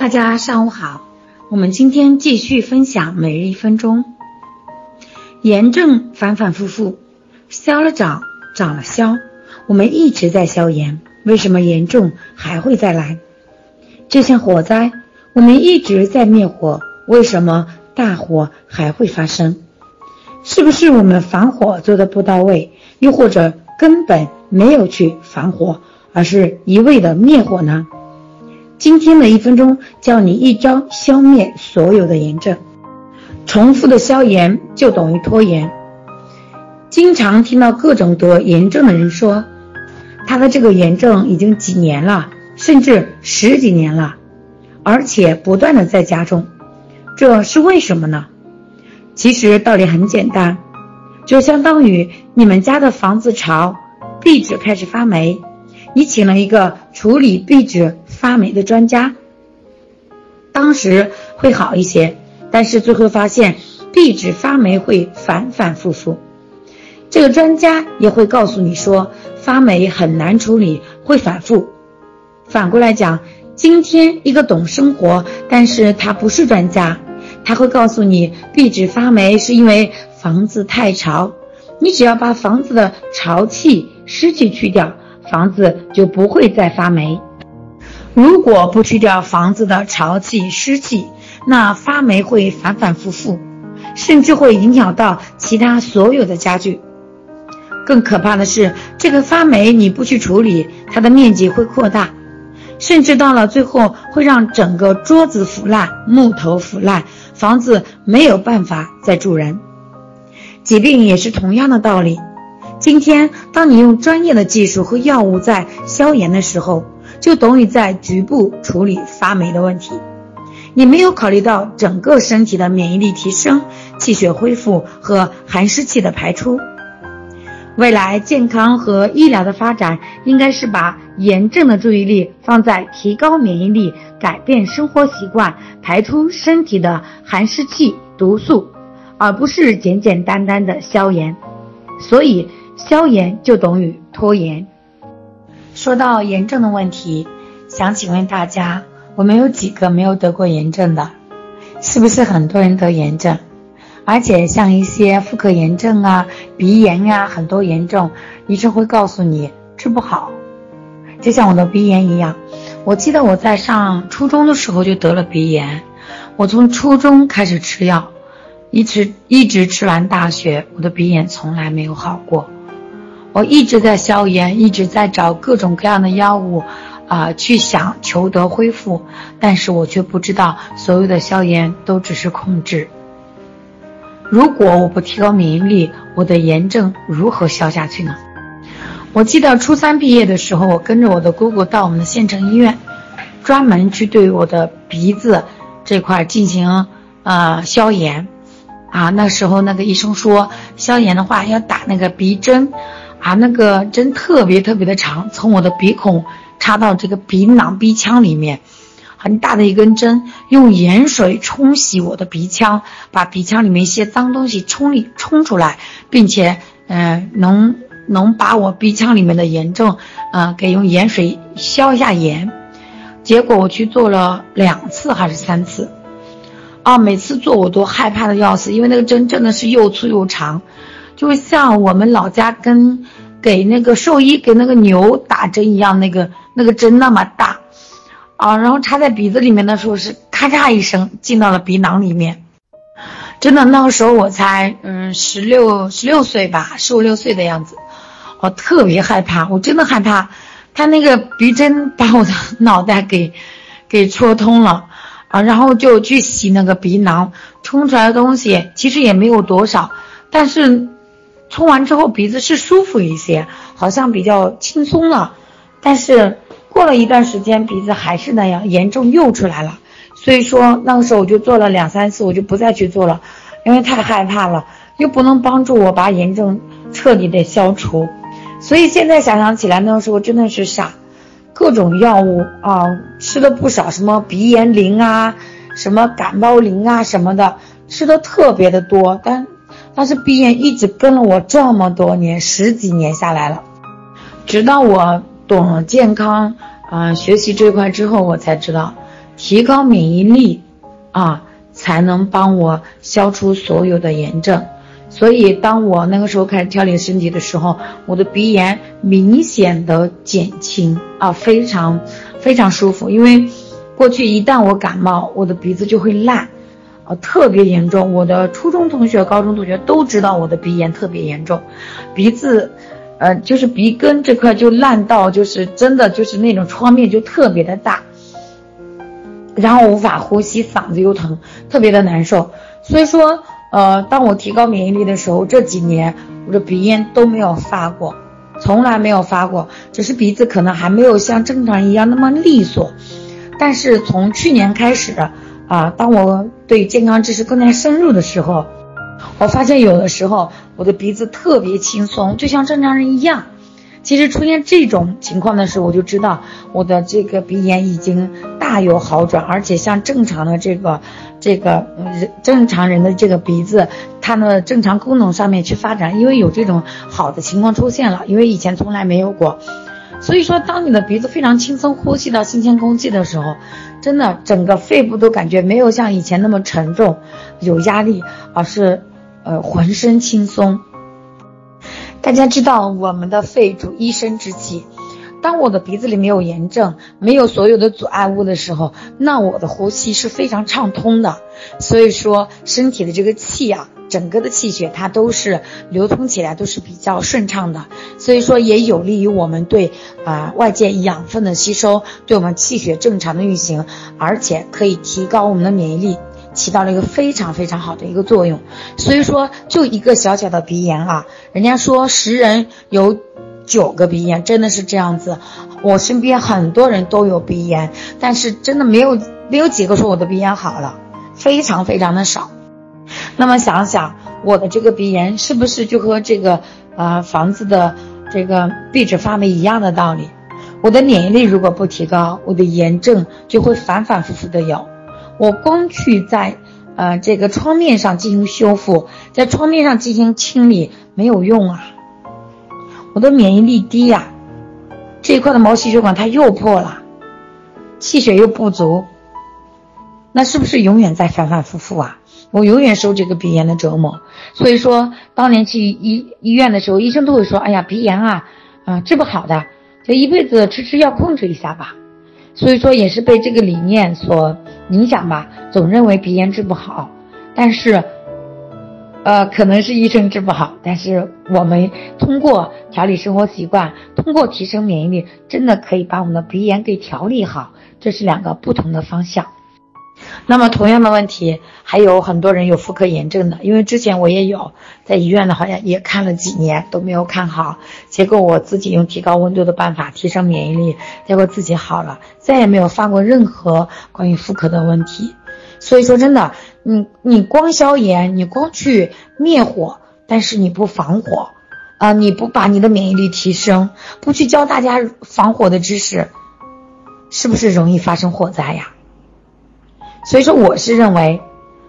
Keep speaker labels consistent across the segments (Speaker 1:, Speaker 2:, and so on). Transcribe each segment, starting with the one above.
Speaker 1: 大家上午好，我们今天继续分享每日一分钟。炎症反反复复，消了长，长了消，我们一直在消炎，为什么炎症还会再来？就像火灾，我们一直在灭火，为什么大火还会发生？是不是我们防火做的不到位，又或者根本没有去防火，而是一味的灭火呢？今天的一分钟教你一招消灭所有的炎症。重复的消炎就等于拖延。经常听到各种得炎症的人说，他的这个炎症已经几年了，甚至十几年了，而且不断的在加重，这是为什么呢？其实道理很简单，就相当于你们家的房子潮，壁纸开始发霉，你请了一个处理壁纸发霉的专家，当时会好一些，但是最后发现壁纸发霉会反反复复，这个专家也会告诉你说发霉很难处理，会反复。反过来讲，今天一个懂生活，但是他不是专家。他会告诉你，壁纸发霉是因为房子太潮，你只要把房子的潮气、湿气去掉，房子就不会再发霉。如果不去掉房子的潮气、湿气，那发霉会反反复复，甚至会影响到其他所有的家具。更可怕的是，这个发霉你不去处理，它的面积会扩大。甚至到了最后，会让整个桌子腐烂，木头腐烂，房子没有办法再住人。疾病也是同样的道理。今天，当你用专业的技术和药物在消炎的时候，就等于在局部处理发霉的问题。你没有考虑到整个身体的免疫力提升、气血恢复和寒湿气的排出。未来健康和医疗的发展，应该是把炎症的注意力放在提高免疫力、改变生活习惯、排出身体的寒湿气、毒素，而不是简简单单的消炎。所以，消炎就等于拖延。说到炎症的问题，想请问大家，我们有几个没有得过炎症的？是不是很多人得炎症？而且像一些妇科炎症啊、鼻炎呀，很多炎症，医生会告诉你治不好。就像我的鼻炎一样，我记得我在上初中的时候就得了鼻炎，我从初中开始吃药，一直一直吃完大学，我的鼻炎从来没有好过。我一直在消炎，一直在找各种各样的药物，啊，去想求得恢复，但是我却不知道所有的消炎都只是控制。如果我不提高免疫力，我的炎症如何消下去呢？我记得初三毕业的时候，我跟着我的姑姑到我们的县城医院，专门去对我的鼻子这块进行呃消炎。啊，那时候那个医生说，消炎的话要打那个鼻针，啊，那个针特别特别的长，从我的鼻孔插到这个鼻囊鼻腔里面。很大的一根针，用盐水冲洗我的鼻腔，把鼻腔里面一些脏东西冲里冲出来，并且，嗯，能能把我鼻腔里面的炎症，呃，给用盐水消一下炎。结果我去做了两次还是三次，啊，每次做我都害怕的要死，因为那个针真的是又粗又长，就像我们老家跟给那个兽医给那个牛打针一样，那个那个针那么大。啊，然后插在鼻子里面的时候是咔嚓一声进到了鼻囊里面，真的那个时候我才嗯十六十六岁吧，十五六岁的样子，我特别害怕，我真的害怕，他那个鼻针把我的脑袋给 给戳通了。啊，然后就去洗那个鼻囊，冲出来的东西其实也没有多少，但是冲完之后鼻子是舒服一些，好像比较轻松了，但是。过了一段时间，鼻子还是那样严重，又出来了。所以说那个时候我就做了两三次，我就不再去做了，因为太害怕了，又不能帮助我把炎症彻底的消除。所以现在想想起来，那个时候真的是傻，各种药物啊吃了不少，什么鼻炎灵啊，什么感冒灵啊什么的，吃的特别的多。但但是鼻炎一直跟了我这么多年，十几年下来了，直到我。懂了健康，啊，学习这块之后，我才知道，提高免疫力啊，才能帮我消除所有的炎症。所以，当我那个时候开始调理身体的时候，我的鼻炎明显的减轻啊，非常非常舒服。因为过去一旦我感冒，我的鼻子就会烂，特别严重。我的初中同学、高中同学都知道我的鼻炎特别严重，鼻子，呃，就是鼻根这块就烂到，就是真的就是那种创面就特别的大，然后无法呼吸，嗓子又疼，特别的难受。所以说。呃，当我提高免疫力的时候，这几年我的鼻炎都没有发过，从来没有发过，只是鼻子可能还没有像正常一样那么利索。但是从去年开始，啊，当我对健康知识更加深入的时候，我发现有的时候我的鼻子特别轻松，就像正常人一样。其实出现这种情况的时候，我就知道我的这个鼻炎已经大有好转，而且像正常的这个这个人正常人的这个鼻子，它的正常功能上面去发展，因为有这种好的情况出现了，因为以前从来没有过。所以说，当你的鼻子非常轻松，呼吸到新鲜空气的时候，真的整个肺部都感觉没有像以前那么沉重，有压力，而是呃浑身轻松。大家知道，我们的肺主一身之气。当我的鼻子里没有炎症，没有所有的阻碍物的时候，那我的呼吸是非常畅通的。所以说，身体的这个气啊，整个的气血它都是流通起来都是比较顺畅的。所以说，也有利于我们对啊外界养分的吸收，对我们气血正常的运行，而且可以提高我们的免疫力。起到了一个非常非常好的一个作用，所以说就一个小小的鼻炎啊，人家说十人有九个鼻炎，真的是这样子。我身边很多人都有鼻炎，但是真的没有没有几个说我的鼻炎好了，非常非常的少。那么想想我的这个鼻炎是不是就和这个呃房子的这个壁纸发霉一样的道理？我的免疫力如果不提高，我的炎症就会反反复复的有。我光去在，呃，这个创面上进行修复，在创面上进行清理没有用啊，我的免疫力低呀，这一块的毛细血管它又破了，气血又不足，那是不是永远在反反复复啊？我永远受这个鼻炎的折磨。所以说，当年去医医院的时候，医生都会说：“哎呀，鼻炎啊，啊，治不好的，就一辈子吃吃药控制一下吧。”所以说，也是被这个理念所。影响吧，总认为鼻炎治不好，但是，呃，可能是医生治不好，但是我们通过调理生活习惯，通过提升免疫力，真的可以把我们的鼻炎给调理好，这是两个不同的方向。那么同样的问题，还有很多人有妇科炎症的，因为之前我也有在医院的，好像也看了几年都没有看好，结果我自己用提高温度的办法提升免疫力，结果自己好了，再也没有发过任何关于妇科的问题。所以说真的，你你光消炎，你光去灭火，但是你不防火，啊，你不把你的免疫力提升，不去教大家防火的知识，是不是容易发生火灾呀？所以说，我是认为，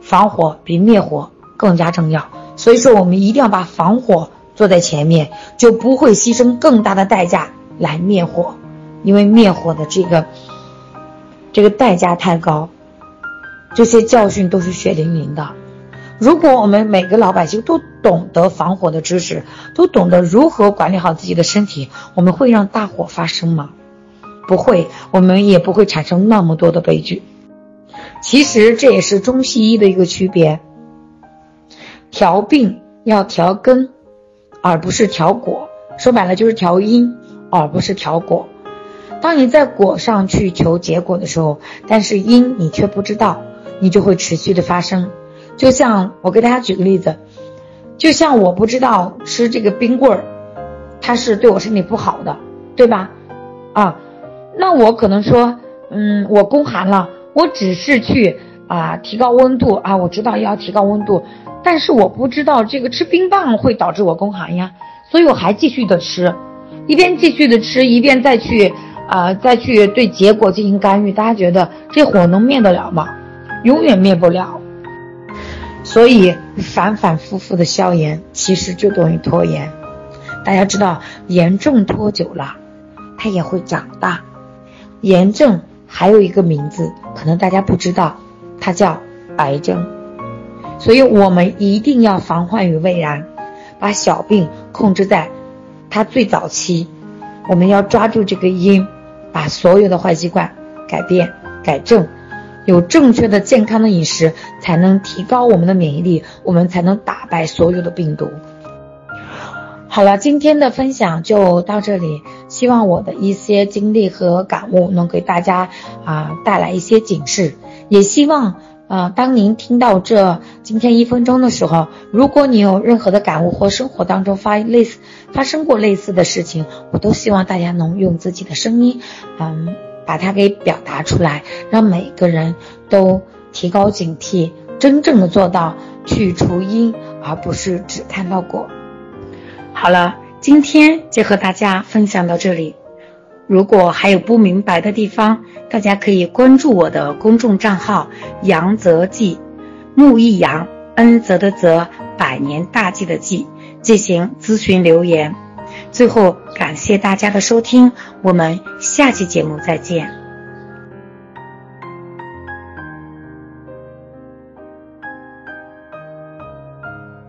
Speaker 1: 防火比灭火更加重要。所以说，我们一定要把防火做在前面，就不会牺牲更大的代价来灭火，因为灭火的这个这个代价太高，这些教训都是血淋淋的。如果我们每个老百姓都懂得防火的知识，都懂得如何管理好自己的身体，我们会让大火发生吗？不会，我们也不会产生那么多的悲剧。其实这也是中西医的一个区别，调病要调根，而不是调果。说白了就是调因，而不是调果。当你在果上去求结果的时候，但是因你却不知道，你就会持续的发生。就像我给大家举个例子，就像我不知道吃这个冰棍儿，它是对我身体不好的，对吧？啊，那我可能说，嗯，我宫寒了。我只是去啊提高温度啊，我知道要提高温度，但是我不知道这个吃冰棒会导致我宫寒呀，所以我还继续的吃，一边继续的吃，一边再去啊再去对结果进行干预。大家觉得这火能灭得了吗？永远灭不了。所以反反复复的消炎其实就等于拖延。大家知道炎症拖久了，它也会长大，炎症。还有一个名字，可能大家不知道，它叫癌症。所以我们一定要防患于未然，把小病控制在它最早期。我们要抓住这个因，把所有的坏习惯改变、改正，有正确的健康的饮食，才能提高我们的免疫力，我们才能打败所有的病毒。好了，今天的分享就到这里。希望我的一些经历和感悟能给大家啊带来一些警示。也希望啊，当您听到这今天一分钟的时候，如果你有任何的感悟或生活当中发类似发生过类似的事情，我都希望大家能用自己的声音，嗯，把它给表达出来，让每个人都提高警惕，真正的做到去除因，而不是只看到果。好了，今天就和大家分享到这里。如果还有不明白的地方，大家可以关注我的公众账号“杨泽记”，木易杨，恩泽的泽，百年大计的计，进行咨询留言。最后，感谢大家的收听，我们下期节目再见。